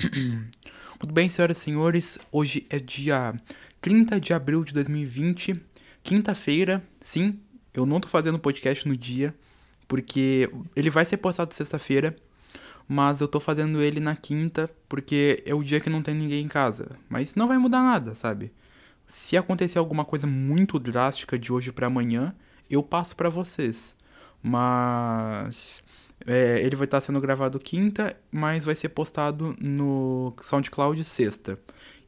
Muito bem, senhoras e senhores, hoje é dia 30 de abril de 2020, quinta-feira. Sim, eu não tô fazendo podcast no dia, porque ele vai ser postado sexta-feira, mas eu tô fazendo ele na quinta, porque é o dia que não tem ninguém em casa. Mas não vai mudar nada, sabe? Se acontecer alguma coisa muito drástica de hoje para amanhã, eu passo para vocês. Mas é, ele vai estar sendo gravado quinta, mas vai ser postado no SoundCloud sexta.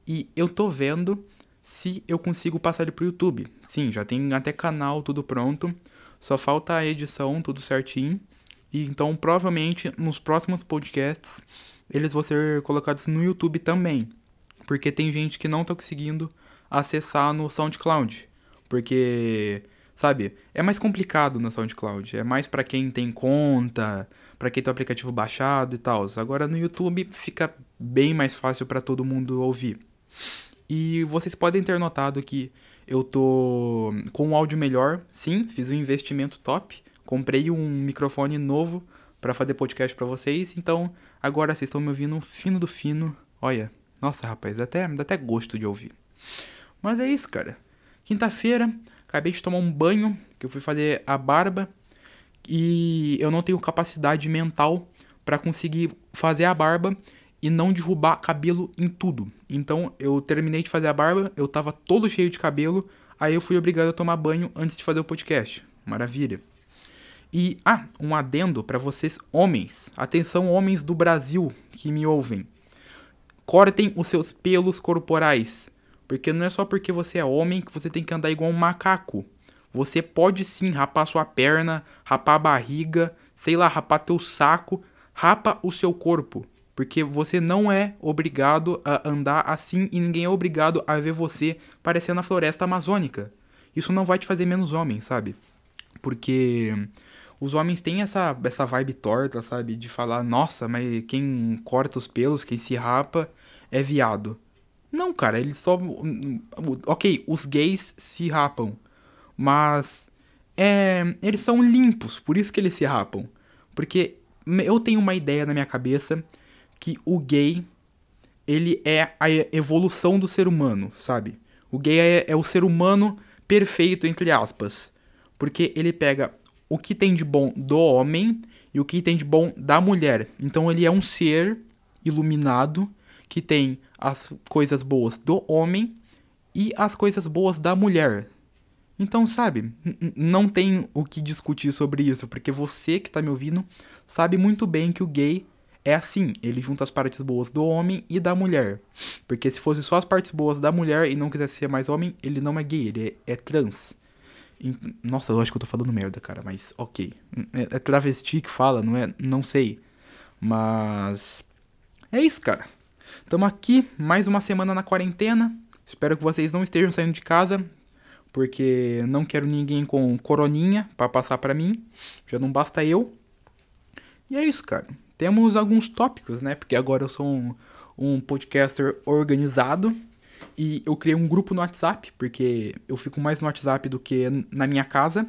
E eu tô vendo se eu consigo passar ele pro YouTube. Sim, já tem até canal, tudo pronto. Só falta a edição, tudo certinho. E então, provavelmente, nos próximos podcasts, eles vão ser colocados no YouTube também. Porque tem gente que não tá conseguindo acessar no SoundCloud. Porque Sabe? É mais complicado no SoundCloud. É mais para quem tem conta, para quem tem o aplicativo baixado e tal. Agora no YouTube fica bem mais fácil para todo mundo ouvir. E vocês podem ter notado que eu tô com um áudio melhor. Sim, fiz um investimento top. Comprei um microfone novo para fazer podcast para vocês. Então, agora vocês estão me ouvindo fino do fino. Olha, nossa, rapaz, até, dá até gosto de ouvir. Mas é isso, cara. Quinta-feira, Acabei de tomar um banho, que eu fui fazer a barba e eu não tenho capacidade mental para conseguir fazer a barba e não derrubar cabelo em tudo. Então eu terminei de fazer a barba, eu tava todo cheio de cabelo, aí eu fui obrigado a tomar banho antes de fazer o podcast. Maravilha. E ah, um adendo para vocês homens. Atenção homens do Brasil que me ouvem. Cortem os seus pelos corporais. Porque não é só porque você é homem que você tem que andar igual um macaco. Você pode sim rapar sua perna, rapar a barriga, sei lá, rapar teu saco, rapa o seu corpo. Porque você não é obrigado a andar assim e ninguém é obrigado a ver você parecendo a floresta amazônica. Isso não vai te fazer menos homem, sabe? Porque os homens têm essa, essa vibe torta, sabe? De falar, nossa, mas quem corta os pelos, quem se rapa é viado. Não, cara, eles só. Ok, os gays se rapam. Mas. É, eles são limpos, por isso que eles se rapam. Porque eu tenho uma ideia na minha cabeça que o gay. Ele é a evolução do ser humano, sabe? O gay é, é o ser humano perfeito, entre aspas. Porque ele pega o que tem de bom do homem e o que tem de bom da mulher. Então ele é um ser iluminado que tem as coisas boas do homem e as coisas boas da mulher. Então, sabe, não tem o que discutir sobre isso, porque você que tá me ouvindo sabe muito bem que o gay é assim, ele junta as partes boas do homem e da mulher. Porque se fosse só as partes boas da mulher e não quisesse ser mais homem, ele não é gay, ele é, é trans. E, nossa, eu acho que eu tô falando merda, cara, mas ok. É, é travesti que fala, não é? Não sei. Mas. É isso, cara. Estamos aqui, mais uma semana na quarentena. Espero que vocês não estejam saindo de casa, porque não quero ninguém com coroninha para passar para mim. Já não basta eu. E é isso, cara. Temos alguns tópicos, né? Porque agora eu sou um, um podcaster organizado. E eu criei um grupo no WhatsApp, porque eu fico mais no WhatsApp do que na minha casa.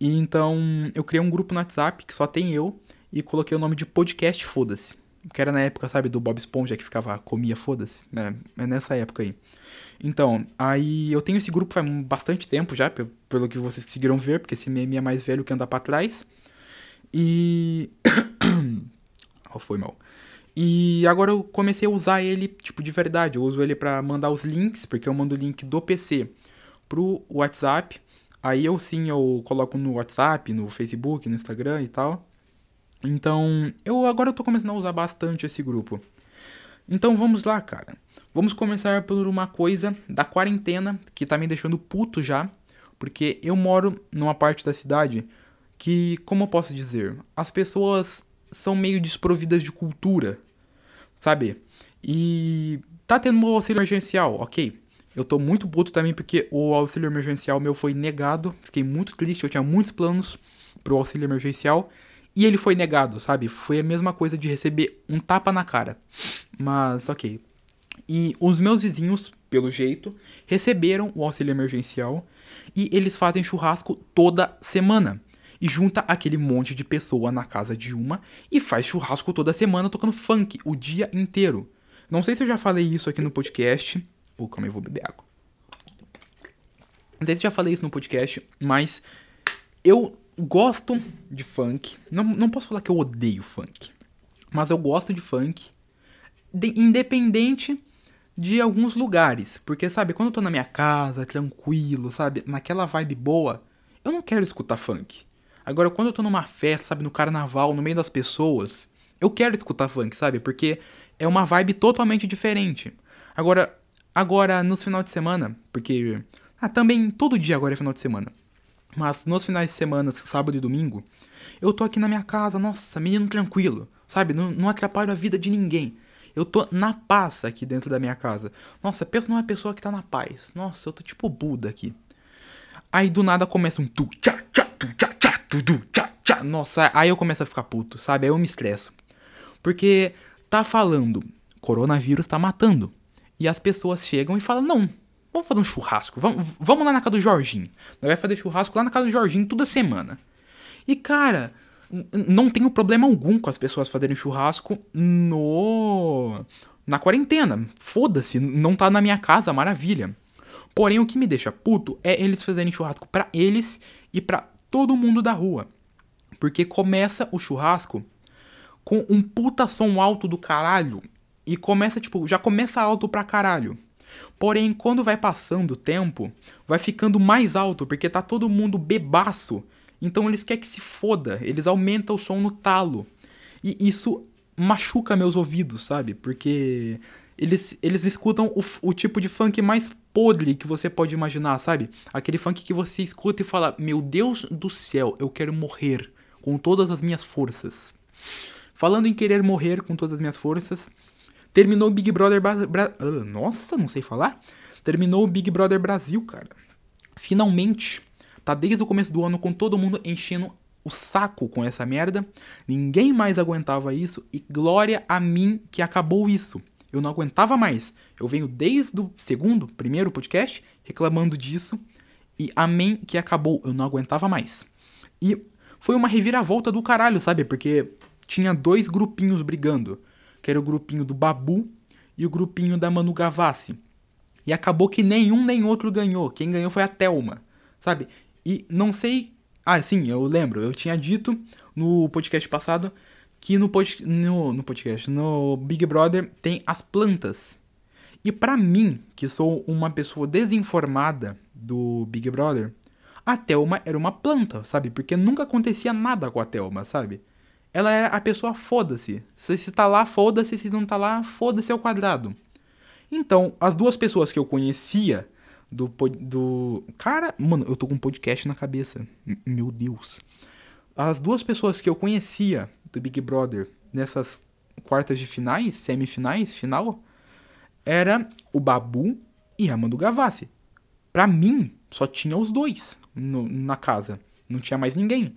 E então eu criei um grupo no WhatsApp que só tem eu e coloquei o nome de podcast Foda-se. Que era na época, sabe, do Bob Esponja que ficava, comia, foda-se. É, é nessa época aí. Então, aí eu tenho esse grupo faz bastante tempo já, pelo, pelo que vocês conseguiram ver, porque esse meme é mais velho que anda pra trás. E. oh, foi mal. E agora eu comecei a usar ele, tipo, de verdade. Eu uso ele para mandar os links, porque eu mando o link do PC pro WhatsApp. Aí eu sim, eu coloco no WhatsApp, no Facebook, no Instagram e tal. Então, eu agora tô começando a usar bastante esse grupo. Então vamos lá, cara. Vamos começar por uma coisa da quarentena que tá me deixando puto já, porque eu moro numa parte da cidade que, como eu posso dizer, as pessoas são meio desprovidas de cultura, sabe? E tá tendo um auxílio emergencial, ok. Eu tô muito puto também porque o auxílio emergencial meu foi negado. Fiquei muito triste, eu tinha muitos planos pro auxílio emergencial e ele foi negado, sabe? Foi a mesma coisa de receber um tapa na cara. Mas, ok. E os meus vizinhos, pelo jeito, receberam o auxílio emergencial e eles fazem churrasco toda semana. E junta aquele monte de pessoa na casa de uma e faz churrasco toda semana tocando funk o dia inteiro. Não sei se eu já falei isso aqui no podcast. Oh, calma eu vou beber água. Não sei se eu já falei isso no podcast, mas eu gosto de funk. Não, não posso falar que eu odeio funk. Mas eu gosto de funk. De, independente de alguns lugares. Porque, sabe, quando eu tô na minha casa, tranquilo, sabe, naquela vibe boa, eu não quero escutar funk. Agora, quando eu tô numa festa, sabe, no carnaval, no meio das pessoas, eu quero escutar funk, sabe? Porque é uma vibe totalmente diferente. Agora, agora nos final de semana, porque ah, também todo dia agora é final de semana. Mas nos finais de semana, sábado e domingo, eu tô aqui na minha casa, nossa, menino tranquilo, sabe? Não, não atrapalho a vida de ninguém. Eu tô na paz aqui dentro da minha casa. Nossa, pensa numa pessoa que tá na paz. Nossa, eu tô tipo Buda aqui. Aí do nada começa um tu, tchá, tchá, tu, tchá, tchá, tu, tu, tchá, tchá. Nossa, aí eu começo a ficar puto, sabe? Aí eu me estresso. Porque tá falando, coronavírus tá matando. E as pessoas chegam e falam, não, vamos fazer um churrasco. Vamos, vamos lá na casa do Jorginho. Nós vai fazer churrasco lá na casa do Jorginho toda semana. E cara, não tenho problema algum com as pessoas fazerem churrasco no na quarentena. Foda-se, não tá na minha casa, maravilha. Porém, o que me deixa puto é eles fazerem churrasco para eles e para todo mundo da rua. Porque começa o churrasco com um puta som alto do caralho e começa, tipo, já começa alto pra caralho. Porém, quando vai passando o tempo, vai ficando mais alto porque tá todo mundo bebaço. Então eles querem que se foda, eles aumentam o som no talo. E isso machuca meus ouvidos, sabe? Porque eles, eles escutam o, o tipo de funk mais podre que você pode imaginar, sabe? Aquele funk que você escuta e fala: Meu Deus do céu, eu quero morrer com todas as minhas forças. Falando em querer morrer com todas as minhas forças, terminou o Big Brother Bra Bra ah, Nossa, não sei falar. Terminou o Big Brother Brasil, cara. Finalmente. Tá desde o começo do ano com todo mundo enchendo o saco com essa merda. Ninguém mais aguentava isso e glória a mim que acabou isso. Eu não aguentava mais. Eu venho desde o segundo, primeiro podcast reclamando disso. E amém que acabou. Eu não aguentava mais. E foi uma reviravolta do caralho, sabe? Porque tinha dois grupinhos brigando. Que era o grupinho do Babu e o grupinho da Manu Gavassi. E acabou que nenhum nem outro ganhou. Quem ganhou foi a Thelma, sabe? E não sei. Ah, sim, eu lembro. Eu tinha dito no podcast passado que no, pod... no, no podcast, no Big Brother, tem as plantas. E para mim, que sou uma pessoa desinformada do Big Brother, a Thelma era uma planta, sabe? Porque nunca acontecia nada com a Thelma, sabe? Ela era a pessoa foda-se. Se, se tá lá, foda-se. Se não tá lá, foda-se ao quadrado. Então, as duas pessoas que eu conhecia do, do. Cara, mano, eu tô com um podcast na cabeça. Meu Deus. As duas pessoas que eu conhecia do Big Brother nessas quartas de finais, semifinais, final, era o Babu e a Manu Gavassi. Pra mim, só tinha os dois no, na casa. Não tinha mais ninguém.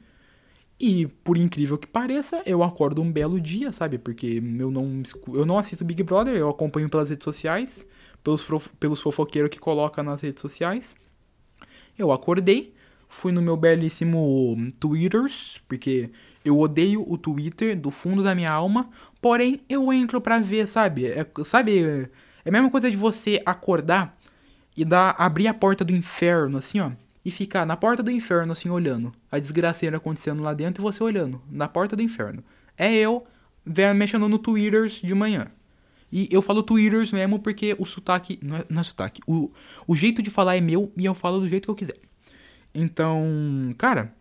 E, por incrível que pareça, eu acordo um belo dia, sabe? Porque eu não, eu não assisto Big Brother, eu acompanho pelas redes sociais, pelos, pelos fofoqueiros que coloca nas redes sociais. Eu acordei, fui no meu belíssimo Twitters, porque eu odeio o Twitter do fundo da minha alma, porém eu entro pra ver, sabe? É, sabe, é a mesma coisa de você acordar e dar, abrir a porta do inferno, assim, ó e ficar na porta do inferno, assim, olhando. A desgraceira acontecendo lá dentro e você olhando, na porta do inferno. É eu mexendo no Twitters de manhã. E eu falo Twitters mesmo porque o sotaque. Não é, não é sotaque. O, o jeito de falar é meu e eu falo do jeito que eu quiser. Então, cara,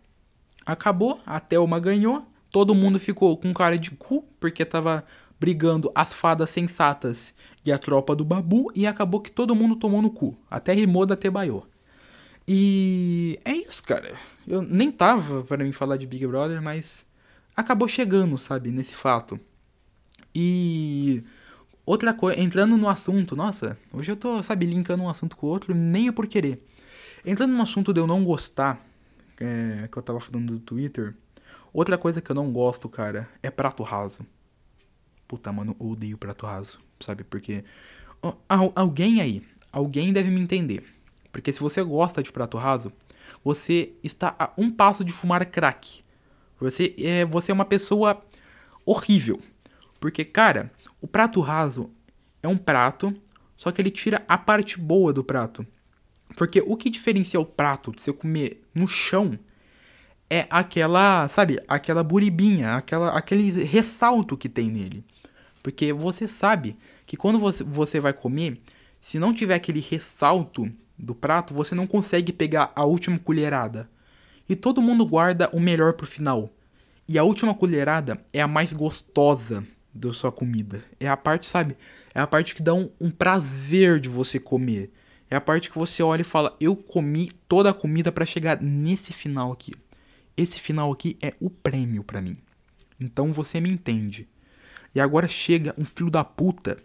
acabou. A Thelma ganhou. Todo mundo ficou com cara de cu porque tava brigando as fadas sensatas e a tropa do Babu. E acabou que todo mundo tomou no cu. Até rimou da Tebaiô. E é isso, cara. Eu nem tava para mim falar de Big Brother, mas acabou chegando, sabe, nesse fato. E outra coisa, entrando no assunto, nossa, hoje eu tô, sabe, linkando um assunto com o outro, nem é por querer. Entrando no assunto de eu não gostar, é, que eu tava falando do Twitter, outra coisa que eu não gosto, cara, é prato raso. Puta, mano, eu odeio prato raso, sabe? Porque alguém aí, alguém deve me entender porque se você gosta de prato raso, você está a um passo de fumar crack. Você é, você é uma pessoa horrível. Porque, cara, o prato raso é um prato, só que ele tira a parte boa do prato. Porque o que diferencia o prato de você comer no chão é aquela, sabe, aquela buribinha, aquela, aquele ressalto que tem nele. Porque você sabe que quando você, você vai comer, se não tiver aquele ressalto do prato, você não consegue pegar a última colherada. E todo mundo guarda o melhor pro final. E a última colherada é a mais gostosa da sua comida. É a parte, sabe? É a parte que dá um, um prazer de você comer. É a parte que você olha e fala: Eu comi toda a comida para chegar nesse final aqui. Esse final aqui é o prêmio para mim. Então você me entende. E agora chega um filho da puta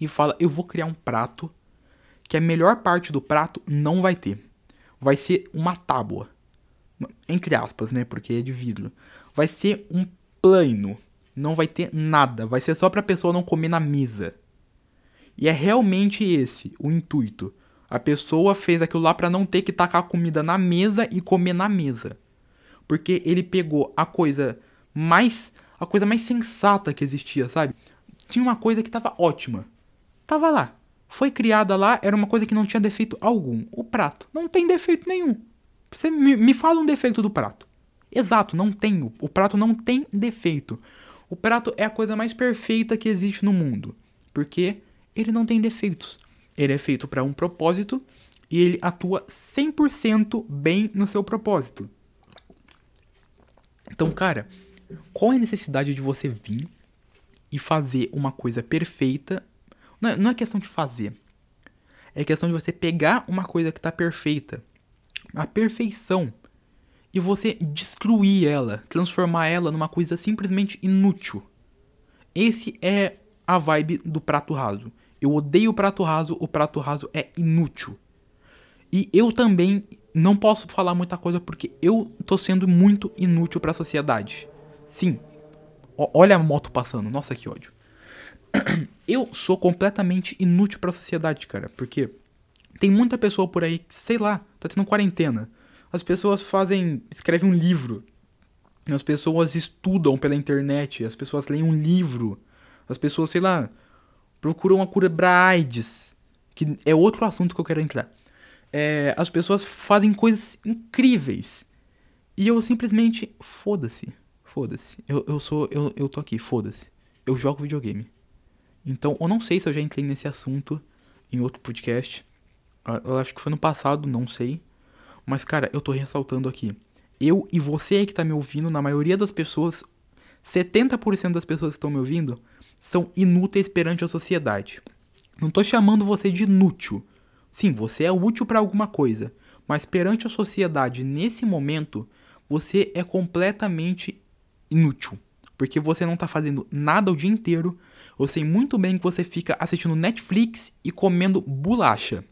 e fala: Eu vou criar um prato que a melhor parte do prato não vai ter. Vai ser uma tábua. Entre aspas, né? Porque é de vidro. Vai ser um plano. Não vai ter nada. Vai ser só pra pessoa não comer na mesa. E é realmente esse o intuito. A pessoa fez aquilo lá para não ter que tacar a comida na mesa e comer na mesa. Porque ele pegou a coisa mais a coisa mais sensata que existia, sabe? Tinha uma coisa que tava ótima. Tava lá. Foi criada lá, era uma coisa que não tinha defeito algum. O prato não tem defeito nenhum. Você me, me fala um defeito do prato. Exato, não tem. O prato não tem defeito. O prato é a coisa mais perfeita que existe no mundo. Porque ele não tem defeitos. Ele é feito para um propósito e ele atua 100% bem no seu propósito. Então, cara, qual é a necessidade de você vir e fazer uma coisa perfeita? Não é, não é questão de fazer. É questão de você pegar uma coisa que está perfeita, a perfeição, e você destruir ela, transformar ela numa coisa simplesmente inútil. Esse é a vibe do prato raso. Eu odeio o prato raso, o prato raso é inútil. E eu também não posso falar muita coisa porque eu tô sendo muito inútil para a sociedade. Sim. O olha a moto passando. Nossa, que ódio. Eu sou completamente inútil para a sociedade, cara, porque tem muita pessoa por aí que, sei lá, tá tendo quarentena. As pessoas fazem, escrevem um livro. As pessoas estudam pela internet, as pessoas leem um livro. As pessoas, sei lá, procuram uma cura pra AIDS, que é outro assunto que eu quero entrar é, as pessoas fazem coisas incríveis. E eu simplesmente, foda-se, foda-se. Eu, eu sou, eu, eu tô aqui, foda-se. Eu jogo videogame. Então, eu não sei se eu já entrei nesse assunto em outro podcast. Ah, eu acho que foi no passado, não sei. Mas, cara, eu tô ressaltando aqui. Eu e você aí que tá me ouvindo, na maioria das pessoas, 70% das pessoas que estão me ouvindo, são inúteis perante a sociedade. Não tô chamando você de inútil. Sim, você é útil para alguma coisa, mas perante a sociedade nesse momento, você é completamente inútil, porque você não está fazendo nada o dia inteiro. Eu sei muito bem que você fica assistindo Netflix e comendo bolacha.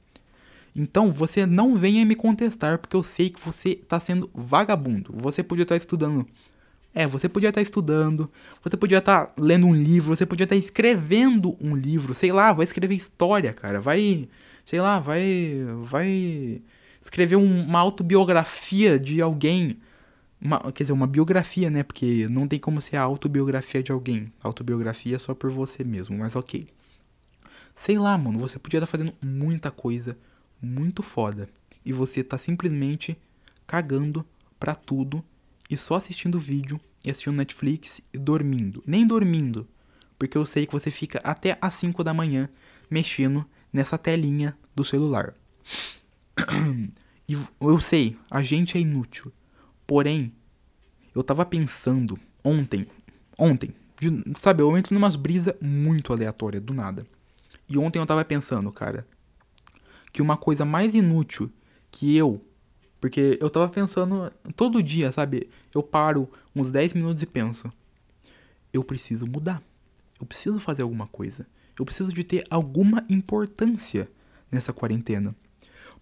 Então você não venha me contestar, porque eu sei que você está sendo vagabundo. Você podia estar tá estudando. É, você podia estar tá estudando, você podia estar tá lendo um livro, você podia estar escrevendo um livro, sei lá, vai escrever história, cara, vai sei lá, vai vai escrever um, uma autobiografia de alguém. Uma, quer dizer, uma biografia, né? Porque não tem como ser a autobiografia de alguém. Autobiografia é só por você mesmo, mas ok. Sei lá, mano, você podia estar tá fazendo muita coisa muito foda. E você tá simplesmente cagando pra tudo e só assistindo vídeo e assistindo Netflix e dormindo. Nem dormindo. Porque eu sei que você fica até as 5 da manhã mexendo nessa telinha do celular. E eu sei, a gente é inútil. Porém, eu tava pensando ontem, ontem, de, sabe, eu entro numas brisas muito aleatórias do nada. E ontem eu tava pensando, cara, que uma coisa mais inútil que eu, porque eu tava pensando todo dia, sabe? Eu paro uns 10 minutos e penso, eu preciso mudar. Eu preciso fazer alguma coisa. Eu preciso de ter alguma importância nessa quarentena.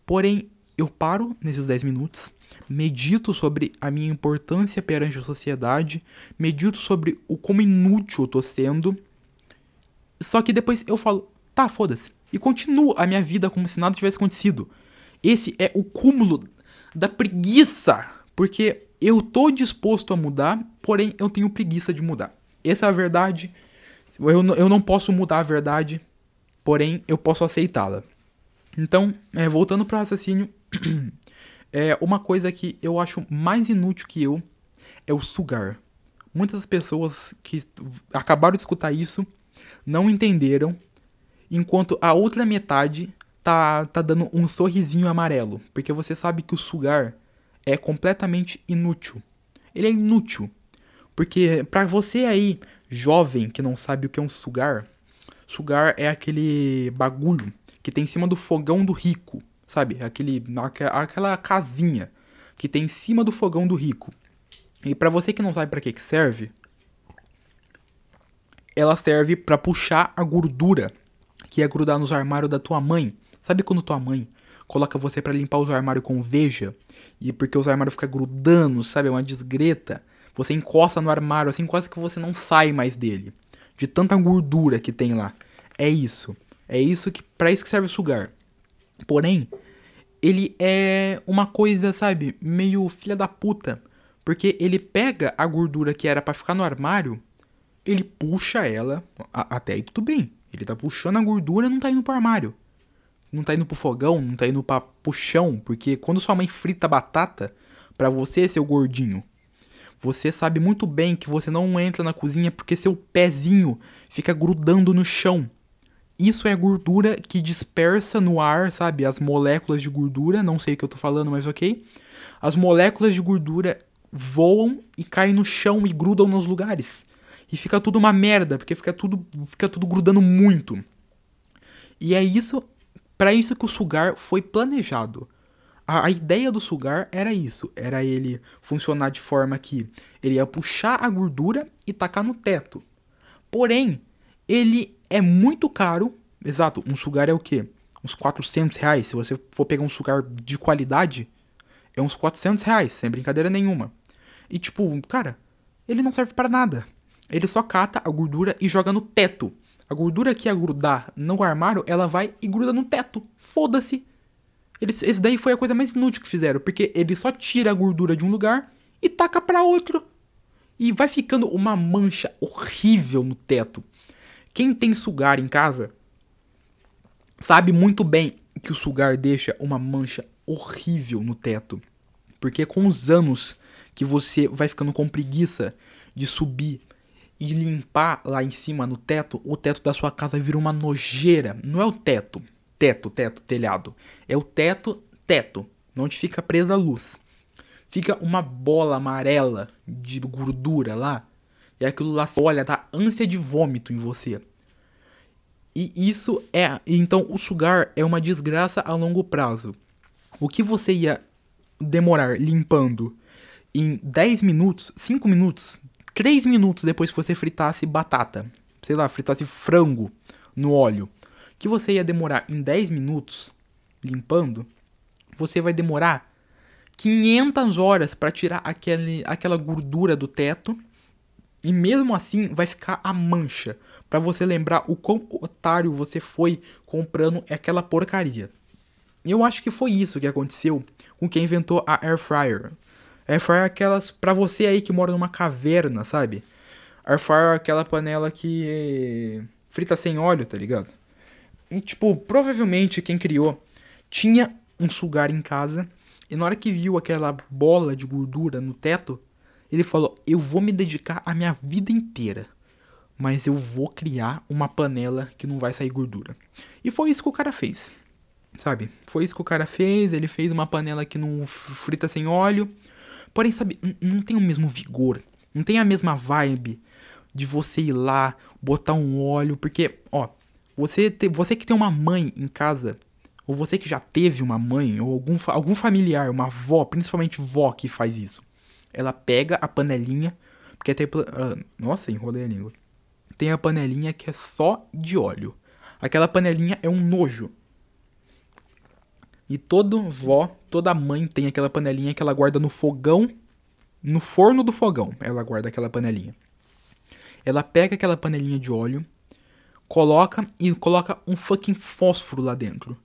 Porém, eu paro nesses 10 minutos, medito sobre a minha importância perante a sociedade, medito sobre o como inútil eu tô sendo. Só que depois eu falo, tá, foda-se. E continuo a minha vida como se nada tivesse acontecido. Esse é o cúmulo da preguiça. Porque eu tô disposto a mudar, porém eu tenho preguiça de mudar. Essa é a verdade eu, eu não posso mudar a verdade. porém eu posso aceitá-la. Então, é, voltando para o raciocínio, é uma coisa que eu acho mais inútil que eu é o sugar. Muitas pessoas que acabaram de escutar isso não entenderam, enquanto a outra metade tá, tá dando um sorrisinho amarelo, porque você sabe que o sugar é completamente inútil. Ele é inútil. Porque para você aí, jovem que não sabe o que é um sugar, sugar é aquele bagulho que tem em cima do fogão do rico, sabe? Aquele, aquela casinha que tem em cima do fogão do rico. E para você que não sabe para que que serve, ela serve para puxar a gordura que é grudar nos armários da tua mãe. Sabe quando tua mãe coloca você para limpar os armários com veja e porque os armários ficam grudando, sabe, é uma desgreta. Você encosta no armário assim quase que você não sai mais dele, de tanta gordura que tem lá. É isso. É isso que para isso que serve o sugar. Porém, ele é uma coisa, sabe, meio filha da puta, porque ele pega a gordura que era para ficar no armário, ele puxa ela, a, até aí tudo bem. Ele tá puxando a gordura não tá indo pro armário. Não tá indo pro fogão, não tá indo pra, pro chão, porque quando sua mãe frita batata, para você, seu gordinho, você sabe muito bem que você não entra na cozinha porque seu pezinho fica grudando no chão. Isso é gordura que dispersa no ar, sabe? As moléculas de gordura, não sei o que eu tô falando, mas ok. As moléculas de gordura voam e caem no chão e grudam nos lugares. E fica tudo uma merda, porque fica tudo, fica tudo grudando muito. E é isso, para isso que o sugar foi planejado. A, a, ideia do sugar era isso, era ele funcionar de forma que ele ia puxar a gordura e tacar no teto. Porém, ele é muito caro. Exato, um sugar é o quê? Uns 400 reais. Se você for pegar um sugar de qualidade, é uns 400 reais, sem brincadeira nenhuma. E tipo, cara, ele não serve para nada. Ele só cata a gordura e joga no teto. A gordura que ia grudar no armário, ela vai e gruda no teto. Foda-se. Esse daí foi a coisa mais inútil que fizeram, porque ele só tira a gordura de um lugar e taca para outro. E vai ficando uma mancha horrível no teto. Quem tem sugar em casa sabe muito bem que o sugar deixa uma mancha horrível no teto. Porque com os anos que você vai ficando com preguiça de subir e limpar lá em cima no teto, o teto da sua casa vira uma nojeira. Não é o teto, teto, teto, telhado. É o teto, teto, onde fica presa a luz. Fica uma bola amarela de gordura lá e aquilo lá olha, dá ânsia de vômito em você. E isso é. Então, o sugar é uma desgraça a longo prazo. O que você ia demorar limpando em 10 minutos, 5 minutos, 3 minutos depois que você fritasse batata, sei lá, fritasse frango no óleo, que você ia demorar em 10 minutos limpando, você vai demorar 500 horas para tirar aquele, aquela gordura do teto e mesmo assim vai ficar a mancha para você lembrar o quão otário você foi comprando aquela porcaria. E eu acho que foi isso que aconteceu com quem inventou a air fryer. Air fryer é aquelas para você aí que mora numa caverna, sabe? Air fryer é aquela panela que frita sem óleo, tá ligado? E tipo, provavelmente quem criou tinha um sugar em casa e na hora que viu aquela bola de gordura no teto, ele falou: Eu vou me dedicar a minha vida inteira, mas eu vou criar uma panela que não vai sair gordura. E foi isso que o cara fez, sabe? Foi isso que o cara fez. Ele fez uma panela que não frita sem óleo, porém, sabe, não tem o mesmo vigor, não tem a mesma vibe de você ir lá, botar um óleo, porque, ó, você, te, você que tem uma mãe em casa, ou você que já teve uma mãe, ou algum, algum familiar, uma avó, principalmente vó que faz isso ela pega a panelinha, porque tem. Uh, nossa, enrolei a língua. Tem a panelinha que é só de óleo. Aquela panelinha é um nojo. E toda vó, toda mãe tem aquela panelinha que ela guarda no fogão, no forno do fogão. Ela guarda aquela panelinha. Ela pega aquela panelinha de óleo, coloca e coloca um fucking fósforo lá dentro.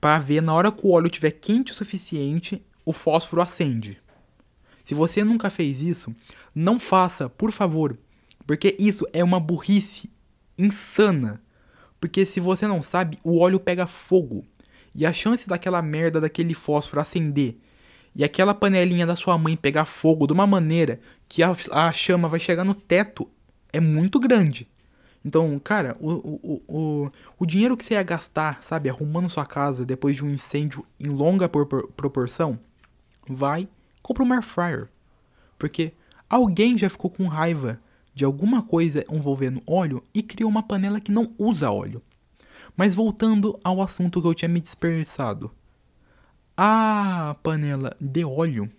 Para ver na hora que o óleo estiver quente o suficiente, o fósforo acende. Se você nunca fez isso, não faça, por favor, porque isso é uma burrice insana. Porque se você não sabe, o óleo pega fogo. E a chance daquela merda daquele fósforo acender e aquela panelinha da sua mãe pegar fogo de uma maneira que a, a chama vai chegar no teto é muito grande. Então, cara, o, o, o, o dinheiro que você ia gastar, sabe, arrumando sua casa depois de um incêndio em longa proporção, vai, compra um air fryer. Porque alguém já ficou com raiva de alguma coisa envolvendo óleo e criou uma panela que não usa óleo. Mas voltando ao assunto que eu tinha me dispersado. A panela de óleo,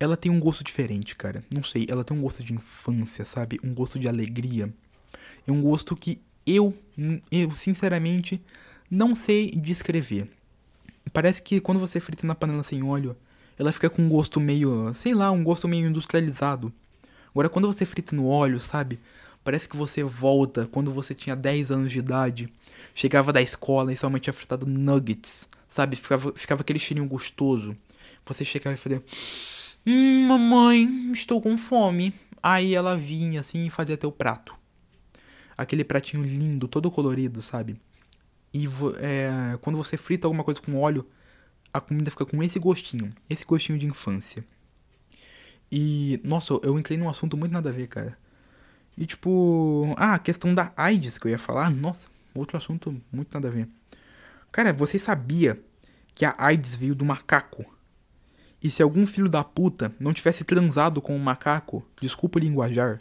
ela tem um gosto diferente, cara. Não sei, ela tem um gosto de infância, sabe? Um gosto de alegria. É um gosto que eu, eu sinceramente, não sei descrever. Parece que quando você frita na panela sem óleo, ela fica com um gosto meio, sei lá, um gosto meio industrializado. Agora, quando você frita no óleo, sabe? Parece que você volta quando você tinha 10 anos de idade, chegava da escola e mãe tinha fritado nuggets, sabe? Ficava, ficava aquele cheirinho gostoso. Você chegava e fazia: Hum, mamãe, estou com fome. Aí ela vinha assim e fazia teu prato. Aquele pratinho lindo, todo colorido, sabe? E é, quando você frita alguma coisa com óleo, a comida fica com esse gostinho, esse gostinho de infância. E, nossa, eu entrei num assunto muito nada a ver, cara. E tipo, ah, a questão da AIDS que eu ia falar, nossa, outro assunto muito nada a ver. Cara, você sabia que a AIDS veio do macaco? E se algum filho da puta não tivesse transado com um macaco, desculpa o linguajar,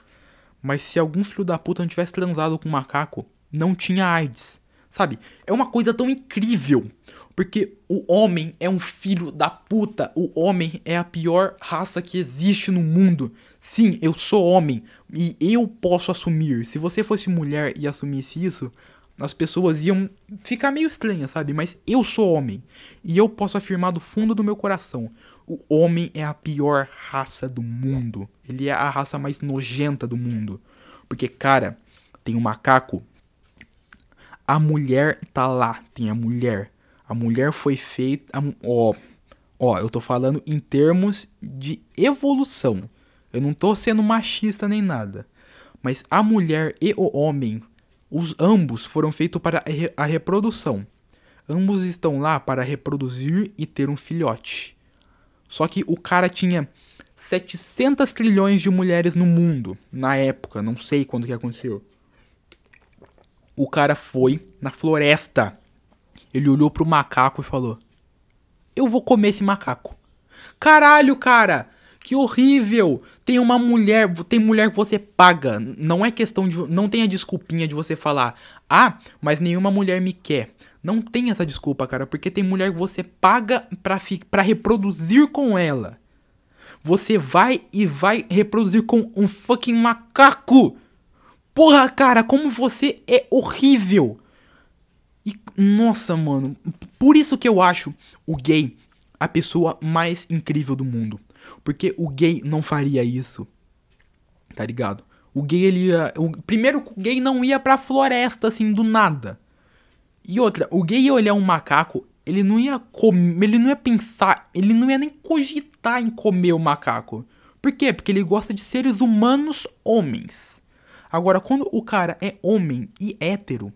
mas se algum filho da puta não tivesse transado com um macaco, não tinha AIDS. Sabe? É uma coisa tão incrível. Porque o homem é um filho da puta. O homem é a pior raça que existe no mundo. Sim, eu sou homem e eu posso assumir. Se você fosse mulher e assumisse isso, as pessoas iam ficar meio estranhas, sabe? Mas eu sou homem e eu posso afirmar do fundo do meu coração: o homem é a pior raça do mundo. Ele é a raça mais nojenta do mundo. Porque, cara, tem um macaco. A mulher tá lá, tem a mulher. A mulher foi feita. Ó, ó, eu tô falando em termos de evolução. Eu não tô sendo machista nem nada. Mas a mulher e o homem, os ambos foram feitos para a reprodução. Ambos estão lá para reproduzir e ter um filhote. Só que o cara tinha 700 trilhões de mulheres no mundo na época, não sei quando que aconteceu. O cara foi na floresta ele olhou pro macaco e falou: Eu vou comer esse macaco. Caralho, cara! Que horrível! Tem uma mulher, tem mulher que você paga. Não é questão de. Não tem a desculpinha de você falar, ah, mas nenhuma mulher me quer. Não tem essa desculpa, cara, porque tem mulher que você paga pra, pra reproduzir com ela. Você vai e vai reproduzir com um fucking macaco. Porra, cara, como você é horrível. E nossa, mano, por isso que eu acho o gay a pessoa mais incrível do mundo. Porque o gay não faria isso. Tá ligado? O gay ele ia, o primeiro o gay não ia pra floresta assim do nada. E outra, o gay ia olhar um macaco, ele não ia comer, ele não ia pensar, ele não ia nem cogitar em comer o macaco. Por quê? Porque ele gosta de seres humanos homens. Agora, quando o cara é homem e hétero,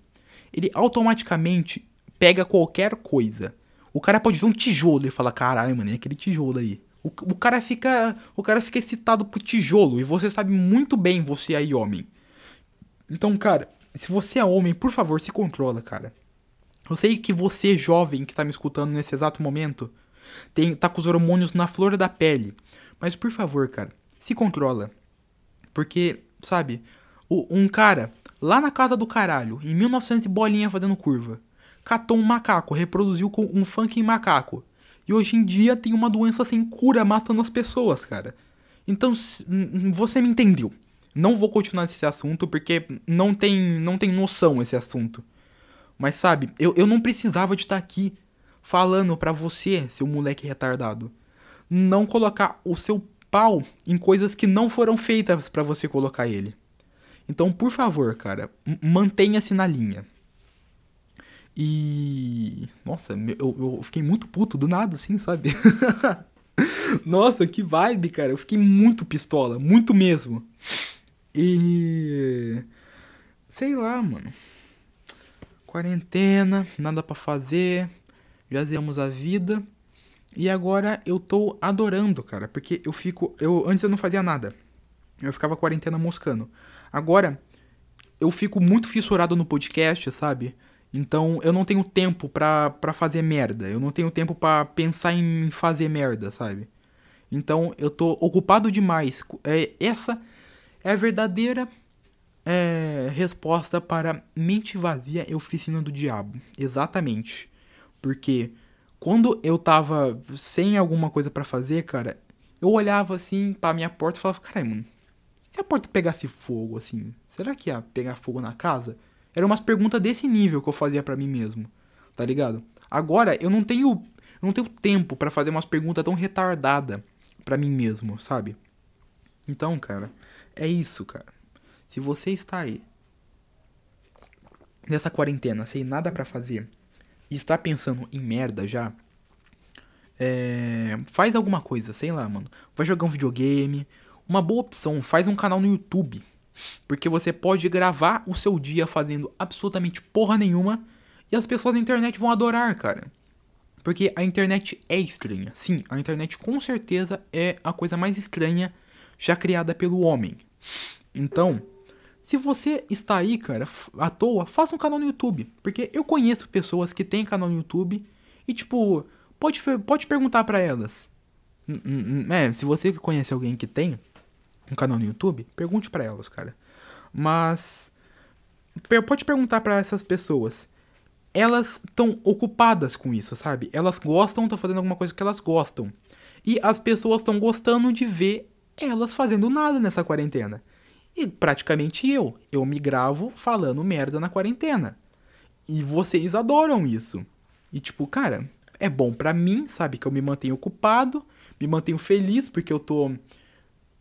ele automaticamente pega qualquer coisa. O cara pode ver um tijolo e fala, caralho, mano, é aquele tijolo aí. O, o, cara fica. O cara fica excitado pro tijolo. E você sabe muito bem, você aí, homem. Então, cara, se você é homem, por favor, se controla, cara. Eu sei que você, jovem, que tá me escutando nesse exato momento, tem, tá com os hormônios na flor da pele. Mas por favor, cara, se controla. Porque, sabe, um cara lá na casa do caralho, em 1900 bolinha fazendo curva, catou um macaco, reproduziu com um funk macaco. E hoje em dia tem uma doença sem cura matando as pessoas, cara. Então, você me entendeu. Não vou continuar nesse assunto porque não tem, não tem noção esse assunto. Mas sabe, eu, eu não precisava de estar aqui falando pra você, seu moleque retardado, não colocar o seu pau em coisas que não foram feitas para você colocar ele. Então, por favor, cara, mantenha-se na linha. E. Nossa, eu, eu fiquei muito puto do nada, assim, sabe? Nossa, que vibe, cara. Eu fiquei muito pistola, muito mesmo. E. Sei lá, mano. quarentena, nada para fazer, já zemos a vida. E agora eu tô adorando, cara, porque eu fico, eu antes eu não fazia nada. Eu ficava quarentena moscando. Agora eu fico muito fissurado no podcast, sabe? Então eu não tenho tempo pra, pra fazer merda. Eu não tenho tempo pra pensar em fazer merda, sabe? Então eu tô ocupado demais. É, essa é a verdadeira é, resposta para mente vazia é oficina do diabo. Exatamente. Porque quando eu tava sem alguma coisa para fazer, cara, eu olhava assim pra minha porta e falava, caralho, mano, se a porta pegasse fogo, assim, será que ia pegar fogo na casa? Eram umas perguntas desse nível que eu fazia para mim mesmo, tá ligado? Agora eu não tenho, eu não tenho tempo para fazer umas perguntas tão retardada para mim mesmo, sabe? Então, cara, é isso, cara. Se você está aí nessa quarentena sem nada para fazer e está pensando em merda já, é, faz alguma coisa, sei lá, mano. Vai jogar um videogame. Uma boa opção, faz um canal no YouTube porque você pode gravar o seu dia fazendo absolutamente porra nenhuma e as pessoas na internet vão adorar, cara. Porque a internet é estranha. Sim, a internet com certeza é a coisa mais estranha já criada pelo homem. Então, se você está aí, cara, à toa, faça um canal no YouTube. Porque eu conheço pessoas que têm canal no YouTube e, tipo, pode, pode perguntar para elas. É, se você conhece alguém que tem, um canal no YouTube, pergunte para elas, cara. Mas pode perguntar para essas pessoas. Elas estão ocupadas com isso, sabe? Elas gostam, estão fazendo alguma coisa que elas gostam. E as pessoas estão gostando de ver elas fazendo nada nessa quarentena. E praticamente eu. Eu me gravo falando merda na quarentena. E vocês adoram isso. E tipo, cara, é bom para mim, sabe? Que eu me mantenho ocupado, me mantenho feliz porque eu tô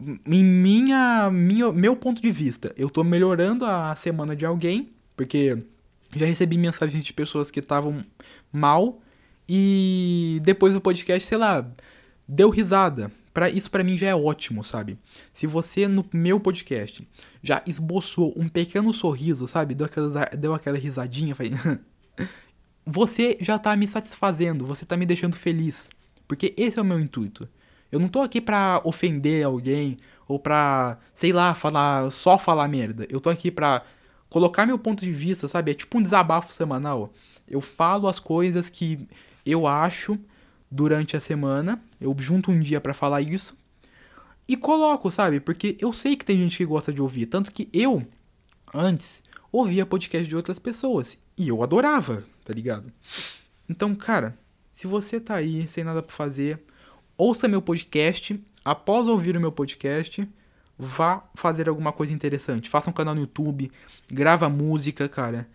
em minha, minha, meu ponto de vista, eu tô melhorando a semana de alguém, porque já recebi mensagens de pessoas que estavam mal e depois do podcast, sei lá, deu risada. Pra, isso para mim já é ótimo, sabe? Se você no meu podcast já esboçou um pequeno sorriso, sabe? Deu aquela, deu aquela risadinha, você já tá me satisfazendo, você tá me deixando feliz. Porque esse é o meu intuito. Eu não tô aqui pra ofender alguém ou pra, sei lá, falar, só falar merda. Eu tô aqui pra colocar meu ponto de vista, sabe? É tipo um desabafo semanal. Eu falo as coisas que eu acho durante a semana, eu junto um dia para falar isso e coloco, sabe? Porque eu sei que tem gente que gosta de ouvir, tanto que eu antes ouvia podcast de outras pessoas e eu adorava, tá ligado? Então, cara, se você tá aí sem nada para fazer, ouça meu podcast, após ouvir o meu podcast, vá fazer alguma coisa interessante. Faça um canal no YouTube, grava música, cara.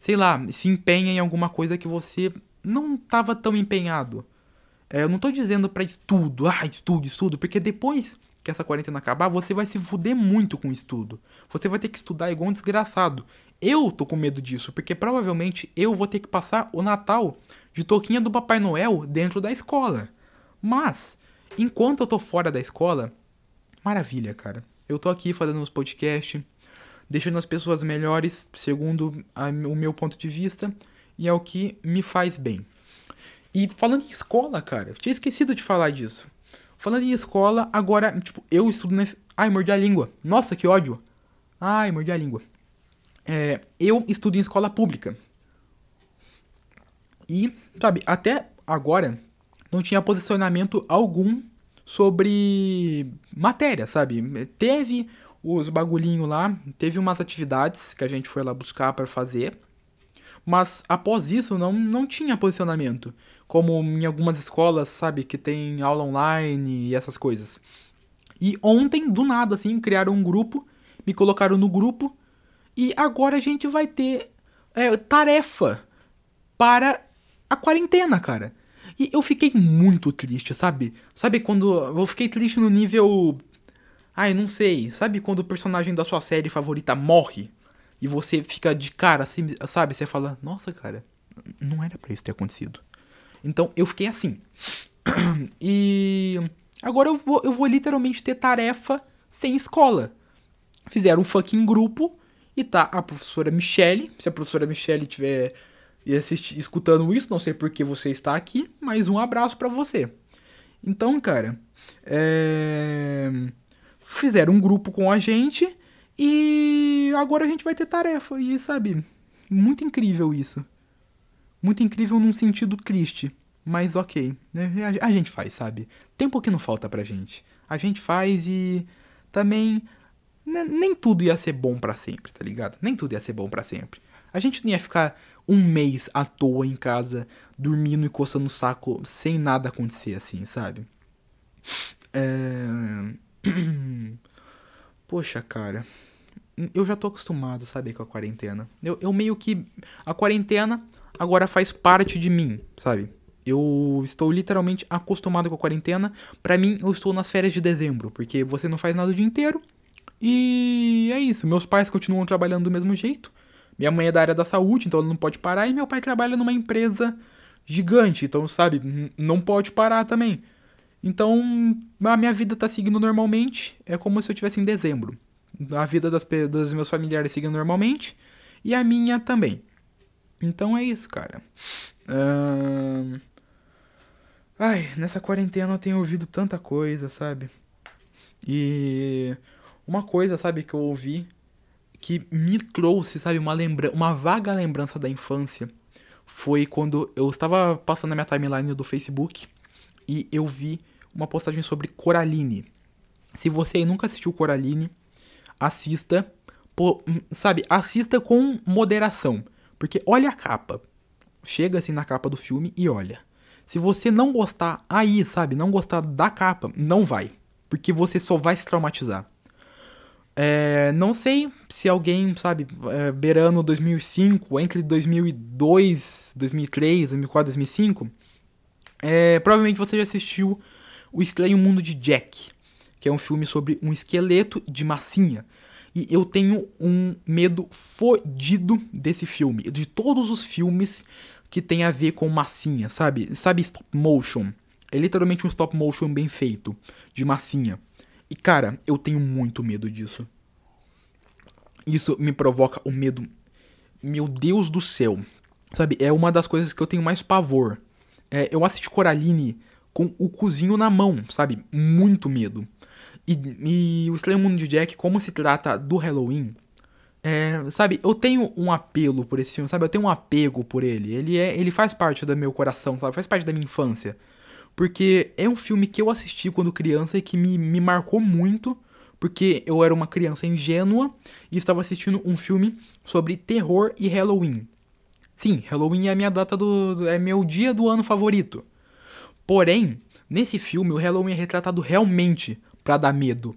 Sei lá, se empenha em alguma coisa que você não estava tão empenhado. É, eu não tô dizendo para estudo, ah, estudo, estudo, porque depois que essa quarentena acabar, você vai se fuder muito com estudo. Você vai ter que estudar igual um desgraçado. Eu tô com medo disso, porque provavelmente eu vou ter que passar o Natal de toquinha do Papai Noel dentro da escola. Mas, enquanto eu tô fora da escola, maravilha, cara. Eu tô aqui fazendo uns podcasts, deixando as pessoas melhores, segundo a, o meu ponto de vista, e é o que me faz bem. E falando em escola, cara, eu tinha esquecido de falar disso. Falando em escola, agora, tipo, eu estudo nesse. Ai, mordi a língua. Nossa, que ódio. Ai, mordi a língua. É, eu estudo em escola pública. E, sabe, até agora, não tinha posicionamento algum sobre matéria, sabe? Teve os bagulhinho lá, teve umas atividades que a gente foi lá buscar para fazer, mas após isso não, não tinha posicionamento, como em algumas escolas, sabe, que tem aula online e essas coisas. E ontem, do nada, assim, criaram um grupo, me colocaram no grupo, e agora a gente vai ter é, tarefa para a quarentena, cara. E eu fiquei muito triste, sabe? Sabe quando. Eu fiquei triste no nível. Ai, não sei. Sabe quando o personagem da sua série favorita morre? E você fica de cara, assim, sabe? Você fala, nossa, cara, não era pra isso ter acontecido. Então eu fiquei assim. e. Agora eu vou, eu vou literalmente ter tarefa sem escola. Fizeram um fucking grupo E tá a professora Michele. Se a professora Michele tiver escutando isso, não sei por que você está aqui, mas um abraço para você. Então, cara, é... fizeram um grupo com a gente e agora a gente vai ter tarefa. E, sabe, muito incrível isso. Muito incrível num sentido triste. Mas ok, né? a, gente faz, sabe? Tempo que não falta pra gente. A gente faz e também né, nem tudo ia ser bom para sempre, tá ligado? Nem tudo ia ser bom para sempre. A gente não ia ficar um mês à toa em casa, dormindo e coçando o saco sem nada acontecer assim, sabe? É... Poxa, cara. Eu já tô acostumado, sabe, com a quarentena. Eu, eu meio que. A quarentena agora faz parte de mim, sabe? Eu estou literalmente acostumado com a quarentena. Para mim, eu estou nas férias de dezembro, porque você não faz nada o dia inteiro. E é isso. Meus pais continuam trabalhando do mesmo jeito. Minha mãe é da área da saúde, então ela não pode parar. E meu pai trabalha numa empresa gigante, então, sabe, não pode parar também. Então, a minha vida tá seguindo normalmente. É como se eu estivesse em dezembro. A vida das, dos meus familiares seguindo normalmente. E a minha também. Então é isso, cara. Uh... Ai, nessa quarentena eu tenho ouvido tanta coisa, sabe? E uma coisa, sabe, que eu ouvi que me trouxe, sabe, uma lembra uma vaga lembrança da infância foi quando eu estava passando na minha timeline do Facebook e eu vi uma postagem sobre Coraline. Se você aí nunca assistiu Coraline, assista, pô, sabe, assista com moderação, porque olha a capa. Chega assim na capa do filme e olha. Se você não gostar aí, sabe, não gostar da capa, não vai, porque você só vai se traumatizar. É, não sei se alguém, sabe, é, beirando 2005, entre 2002, 2003, 2004, 2005, é, provavelmente você já assistiu O Estranho Mundo de Jack, que é um filme sobre um esqueleto de massinha. E eu tenho um medo fodido desse filme, de todos os filmes que tem a ver com massinha, sabe? Sabe stop motion? É literalmente um stop motion bem feito, de massinha. E cara, eu tenho muito medo disso. Isso me provoca um medo. Meu Deus do céu. Sabe, é uma das coisas que eu tenho mais pavor. É, eu assisti Coraline com o cozinho na mão, sabe? Muito medo. E, e o Estranho Mundo de Jack, como se trata do Halloween, é, sabe, eu tenho um apelo por esse filme, sabe? Eu tenho um apego por ele. Ele é, ele faz parte do meu coração, sabe? Faz parte da minha infância. Porque é um filme que eu assisti quando criança e que me, me marcou muito, porque eu era uma criança ingênua e estava assistindo um filme sobre terror e Halloween. Sim, Halloween é a minha data do. é meu dia do ano favorito. Porém, nesse filme o Halloween é retratado realmente para dar medo.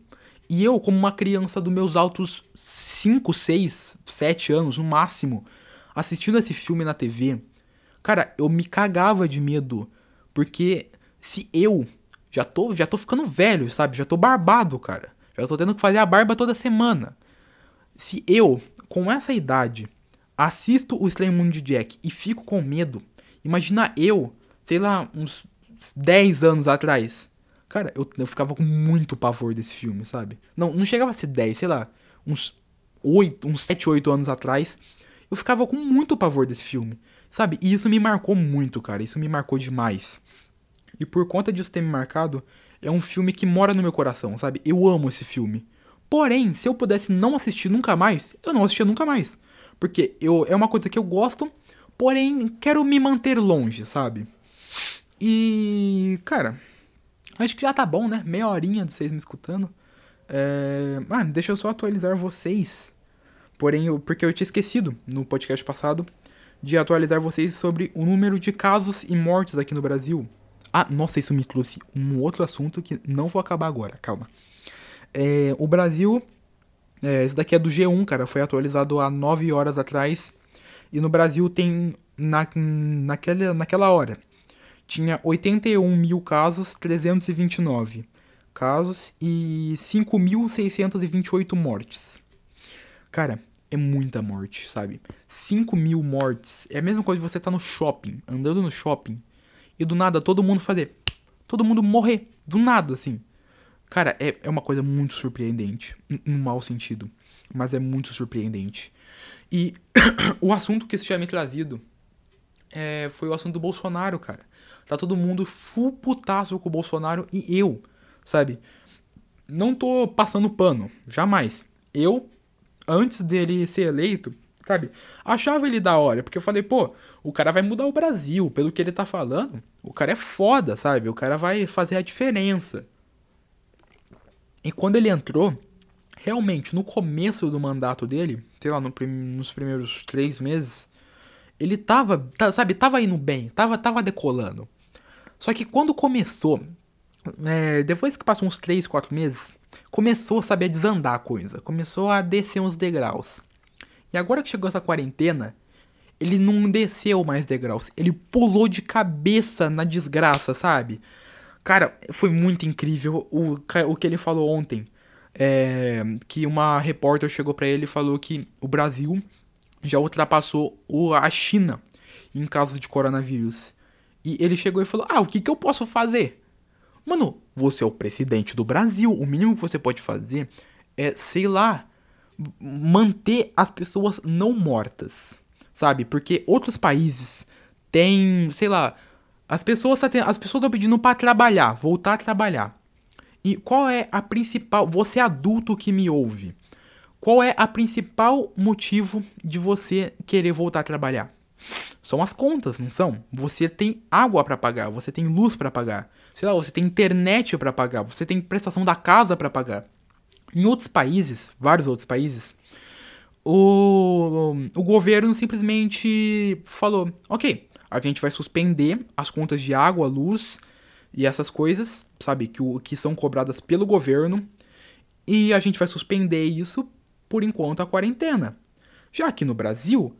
E eu, como uma criança dos meus altos 5, 6, 7 anos no máximo, assistindo esse filme na TV, cara, eu me cagava de medo. Porque se eu já tô, já tô ficando velho, sabe? Já tô barbado, cara. Já tô tendo que fazer a barba toda semana. Se eu, com essa idade, assisto o Slay Moon de Jack e fico com medo, imagina eu, sei lá, uns 10 anos atrás. Cara, eu, eu ficava com muito pavor desse filme, sabe? Não, não chegava a ser 10, sei lá, uns 8, uns 7, 8 anos atrás. Eu ficava com muito pavor desse filme, sabe? E isso me marcou muito, cara. Isso me marcou demais. E por conta disso ter me marcado, é um filme que mora no meu coração, sabe? Eu amo esse filme. Porém, se eu pudesse não assistir nunca mais, eu não assistia nunca mais. Porque eu, é uma coisa que eu gosto, porém quero me manter longe, sabe? E, cara, acho que já tá bom, né? Meia horinha de vocês me escutando. É... Ah, deixa eu só atualizar vocês. Porém, eu, porque eu tinha esquecido no podcast passado de atualizar vocês sobre o número de casos e mortes aqui no Brasil. Ah, nossa, isso me trouxe um outro assunto que não vou acabar agora, calma. É, o Brasil, é, esse daqui é do G1, cara, foi atualizado há 9 horas atrás. E no Brasil tem, na, naquela, naquela hora, tinha 81 mil casos, 329 casos e 5.628 mortes. Cara, é muita morte, sabe? 5 mil mortes. É a mesma coisa de você estar tá no shopping, andando no shopping, e do nada todo mundo fazer. Todo mundo morrer. Do nada, assim. Cara, é, é uma coisa muito surpreendente. No mau sentido. mas é muito surpreendente. E o assunto que isso tinha me trazido é, foi o assunto do Bolsonaro, cara. Tá todo mundo full putaço com o Bolsonaro e eu, sabe? Não tô passando pano, jamais. Eu, antes dele ser eleito, sabe? Achava ele da hora, porque eu falei, pô, o cara vai mudar o Brasil, pelo que ele tá falando. O cara é foda, sabe? O cara vai fazer a diferença. E quando ele entrou, realmente, no começo do mandato dele, sei lá, no prim nos primeiros três meses, ele tava, sabe, tava indo bem, tava, tava decolando. Só que quando começou, é, depois que passou uns 3, 4 meses, começou, sabe, a desandar a coisa. Começou a descer uns degraus. E agora que chegou essa quarentena, ele não desceu mais degraus. Ele pulou de cabeça na desgraça, sabe? Cara, foi muito incrível o, o que ele falou ontem. É, que uma repórter chegou para ele e falou que o Brasil já ultrapassou o, a China em caso de coronavírus. E ele chegou e falou: Ah, o que, que eu posso fazer? Mano, você é o presidente do Brasil. O mínimo que você pode fazer é, sei lá, manter as pessoas não mortas. Sabe? Porque outros países têm, sei lá, as pessoas tá as pessoas estão pedindo para trabalhar, voltar a trabalhar. E qual é a principal, você adulto que me ouve, qual é a principal motivo de você querer voltar a trabalhar? São as contas, não são? Você tem água para pagar, você tem luz para pagar, sei lá, você tem internet para pagar, você tem prestação da casa para pagar. Em outros países, vários outros países, o, o governo simplesmente falou: ok, a gente vai suspender as contas de água, luz e essas coisas, sabe, que, que são cobradas pelo governo, e a gente vai suspender isso por enquanto a quarentena. Já aqui no Brasil,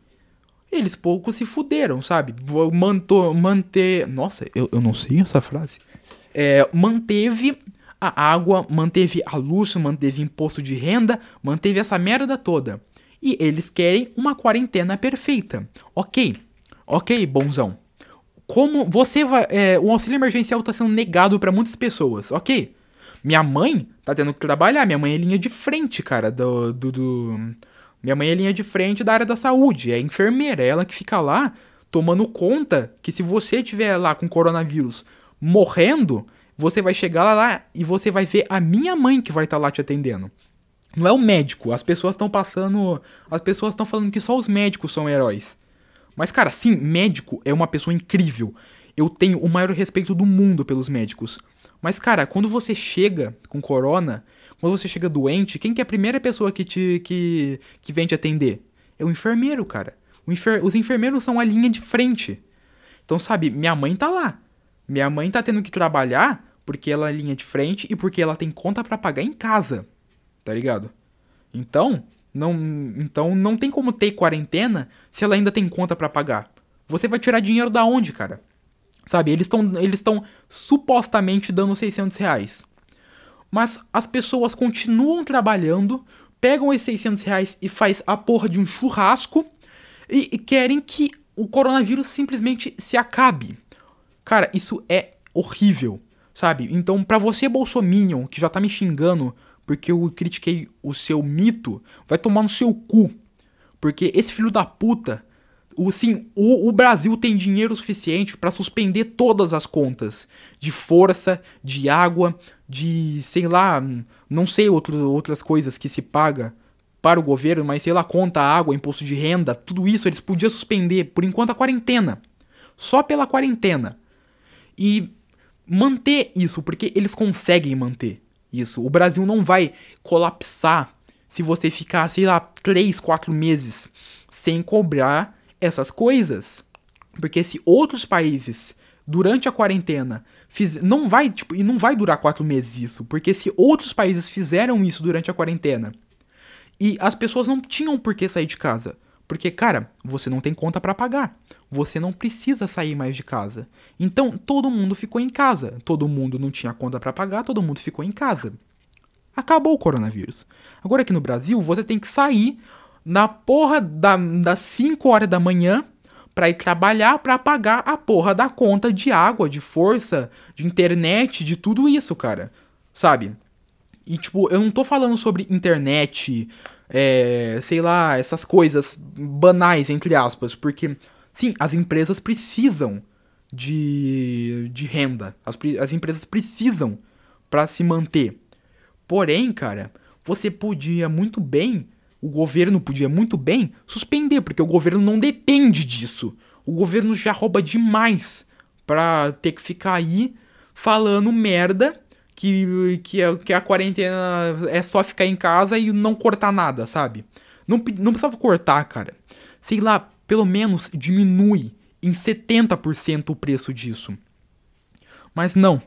eles pouco se fuderam, sabe? Mantou, manter. Nossa, eu, eu não sei essa frase. É, manteve a água, manteve a luz, manteve imposto de renda, manteve essa merda toda. E eles querem uma quarentena perfeita. Ok, ok, bonzão. Como você vai. É, o auxílio emergencial está sendo negado para muitas pessoas, ok? Minha mãe tá tendo que trabalhar, minha mãe é linha de frente, cara, do, do, do minha mãe é linha de frente da área da saúde, é enfermeira, é ela que fica lá tomando conta que se você estiver lá com coronavírus morrendo, você vai chegar lá e você vai ver a minha mãe que vai estar tá lá te atendendo. Não é o médico. As pessoas estão passando. As pessoas estão falando que só os médicos são heróis. Mas, cara, sim, médico é uma pessoa incrível. Eu tenho o maior respeito do mundo pelos médicos. Mas, cara, quando você chega com corona, quando você chega doente, quem que é a primeira pessoa que te que, que vem te atender? É o enfermeiro, cara. O enfer os enfermeiros são a linha de frente. Então, sabe, minha mãe tá lá. Minha mãe tá tendo que trabalhar porque ela é linha de frente e porque ela tem conta para pagar em casa. Tá ligado? Então, não, então não tem como ter quarentena se ela ainda tem conta para pagar. Você vai tirar dinheiro da onde, cara? Sabe, eles estão eles estão supostamente dando 600 reais. Mas as pessoas continuam trabalhando, pegam esses 600 reais e faz a porra de um churrasco e, e querem que o coronavírus simplesmente se acabe. Cara, isso é horrível, sabe? Então, pra você, Bolsominion, que já tá me xingando porque eu critiquei o seu mito, vai tomar no seu cu. Porque esse filho da puta o, sim, o, o Brasil tem dinheiro suficiente para suspender todas as contas de força, de água, de sei lá, não sei outro, outras coisas que se paga para o governo, mas sei lá, conta, água, imposto de renda, tudo isso eles podiam suspender por enquanto a quarentena. Só pela quarentena. E manter isso, porque eles conseguem manter isso. O Brasil não vai colapsar se você ficar, sei lá, 3, 4 meses sem cobrar essas coisas. Porque se outros países, durante a quarentena, fiz... não vai, tipo, e não vai durar quatro meses isso, porque se outros países fizeram isso durante a quarentena e as pessoas não tinham por que sair de casa, porque, cara, você não tem conta para pagar. Você não precisa sair mais de casa. Então, todo mundo ficou em casa. Todo mundo não tinha conta para pagar, todo mundo ficou em casa. Acabou o coronavírus. Agora aqui no Brasil, você tem que sair na porra da, das 5 horas da manhã para ir trabalhar para pagar a porra da conta de água, de força, de internet, de tudo isso, cara. Sabe? E tipo, eu não tô falando sobre internet, é, sei lá, essas coisas banais, entre aspas, porque, sim, as empresas precisam de, de renda, as, as empresas precisam para se manter. Porém, cara, você podia muito bem, o governo podia muito bem suspender, porque o governo não depende disso. O governo já rouba demais pra ter que ficar aí falando merda que, que, que a quarentena é só ficar em casa e não cortar nada, sabe? Não, não precisava cortar, cara. Sei lá, pelo menos diminui em 70% o preço disso. Mas não.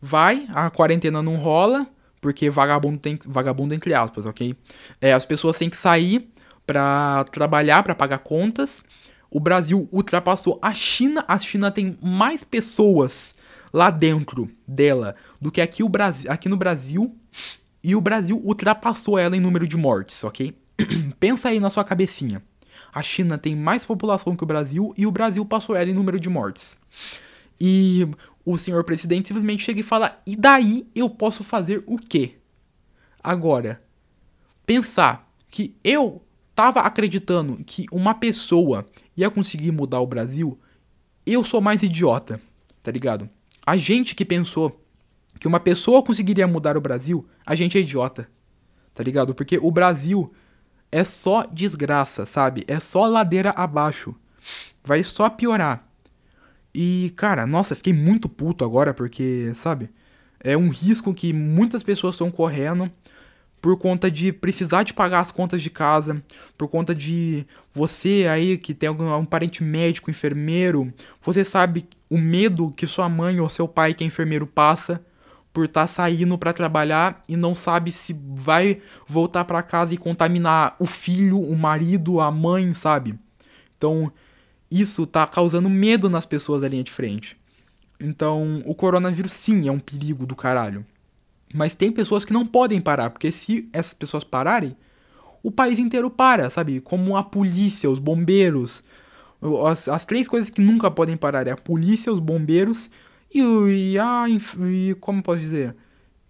Vai, a quarentena não rola, porque vagabundo tem vagabundo entre aspas, ok? É, as pessoas têm que sair para trabalhar, para pagar contas. O Brasil ultrapassou a China. A China tem mais pessoas lá dentro dela do que aqui, o Brasil, aqui no Brasil. E o Brasil ultrapassou ela em número de mortes, ok? Pensa aí na sua cabecinha. A China tem mais população que o Brasil e o Brasil passou ela em número de mortes. E o senhor presidente simplesmente chega e fala: e daí eu posso fazer o quê? Agora, pensar que eu tava acreditando que uma pessoa ia conseguir mudar o Brasil, eu sou mais idiota, tá ligado? A gente que pensou que uma pessoa conseguiria mudar o Brasil, a gente é idiota, tá ligado? Porque o Brasil é só desgraça, sabe? É só ladeira abaixo. Vai só piorar. E, cara, nossa, fiquei muito puto agora porque, sabe? É um risco que muitas pessoas estão correndo por conta de precisar de pagar as contas de casa, por conta de você aí que tem algum um parente médico, enfermeiro, você sabe o medo que sua mãe ou seu pai que é enfermeiro passa por estar tá saindo para trabalhar e não sabe se vai voltar para casa e contaminar o filho, o marido, a mãe, sabe? Então, isso tá causando medo nas pessoas da linha de frente. Então, o coronavírus sim é um perigo do caralho. Mas tem pessoas que não podem parar, porque se essas pessoas pararem, o país inteiro para, sabe? Como a polícia, os bombeiros. As, as três coisas que nunca podem parar é a polícia, os bombeiros e, e a. E, como posso dizer?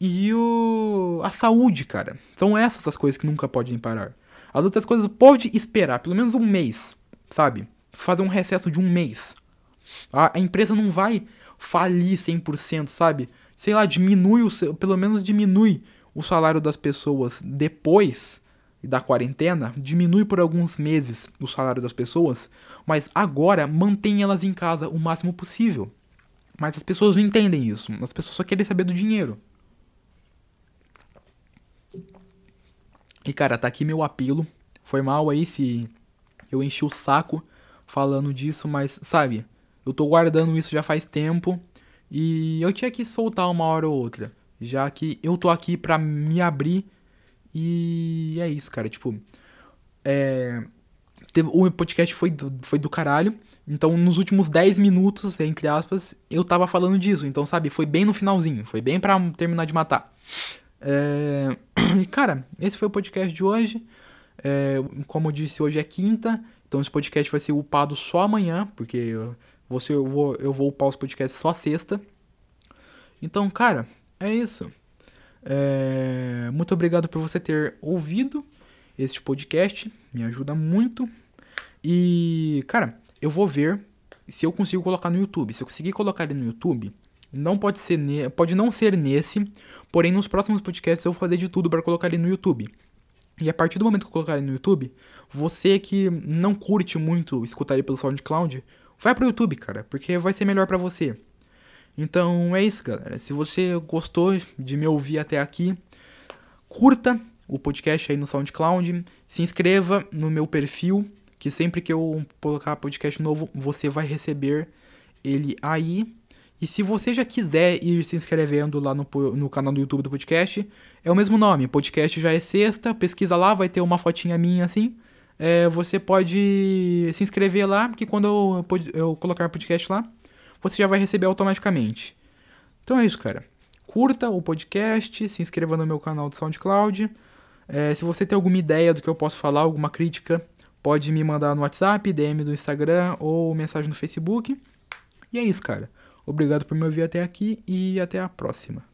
E o, a saúde, cara. São essas as coisas que nunca podem parar. As outras coisas pode esperar pelo menos um mês, sabe? fazer um recesso de um mês. A, a empresa não vai falir 100%, sabe? Sei lá, diminui o pelo menos diminui o salário das pessoas depois da quarentena, diminui por alguns meses o salário das pessoas, mas agora mantém elas em casa o máximo possível. Mas as pessoas não entendem isso. As pessoas só querem saber do dinheiro. E cara, tá aqui meu apelo. Foi mal aí se eu enchi o saco falando disso, mas sabe, eu tô guardando isso já faz tempo e eu tinha que soltar uma hora ou outra, já que eu tô aqui pra me abrir e é isso, cara, tipo, é, o podcast foi do, foi do caralho, então nos últimos 10 minutos, entre aspas, eu tava falando disso, então sabe, foi bem no finalzinho, foi bem pra terminar de matar. É... E cara, esse foi o podcast de hoje. É, como eu disse, hoje é quinta. Então esse podcast vai ser upado só amanhã, porque você, eu, vou, eu vou upar os podcasts só sexta. Então, cara, é isso. É... Muito obrigado por você ter ouvido este podcast. Me ajuda muito. E, cara, eu vou ver se eu consigo colocar no YouTube. Se eu conseguir colocar ele no YouTube, não pode ser pode não ser nesse, porém nos próximos podcasts eu vou fazer de tudo para colocar ele no YouTube. E a partir do momento que eu colocar ele no YouTube, você que não curte muito escutar ele pelo SoundCloud, vai pro YouTube, cara, porque vai ser melhor para você. Então é isso, galera. Se você gostou de me ouvir até aqui, curta o podcast aí no SoundCloud, se inscreva no meu perfil, que sempre que eu colocar podcast novo, você vai receber ele aí. E se você já quiser ir se inscrevendo lá no, no canal do YouTube do podcast, é o mesmo nome. Podcast já é sexta, pesquisa lá, vai ter uma fotinha minha assim. É, você pode se inscrever lá, que quando eu, eu colocar podcast lá, você já vai receber automaticamente. Então é isso, cara. Curta o podcast, se inscreva no meu canal do SoundCloud. É, se você tem alguma ideia do que eu posso falar, alguma crítica, pode me mandar no WhatsApp, DM do Instagram ou mensagem no Facebook. E é isso, cara. Obrigado por me ouvir até aqui e até a próxima.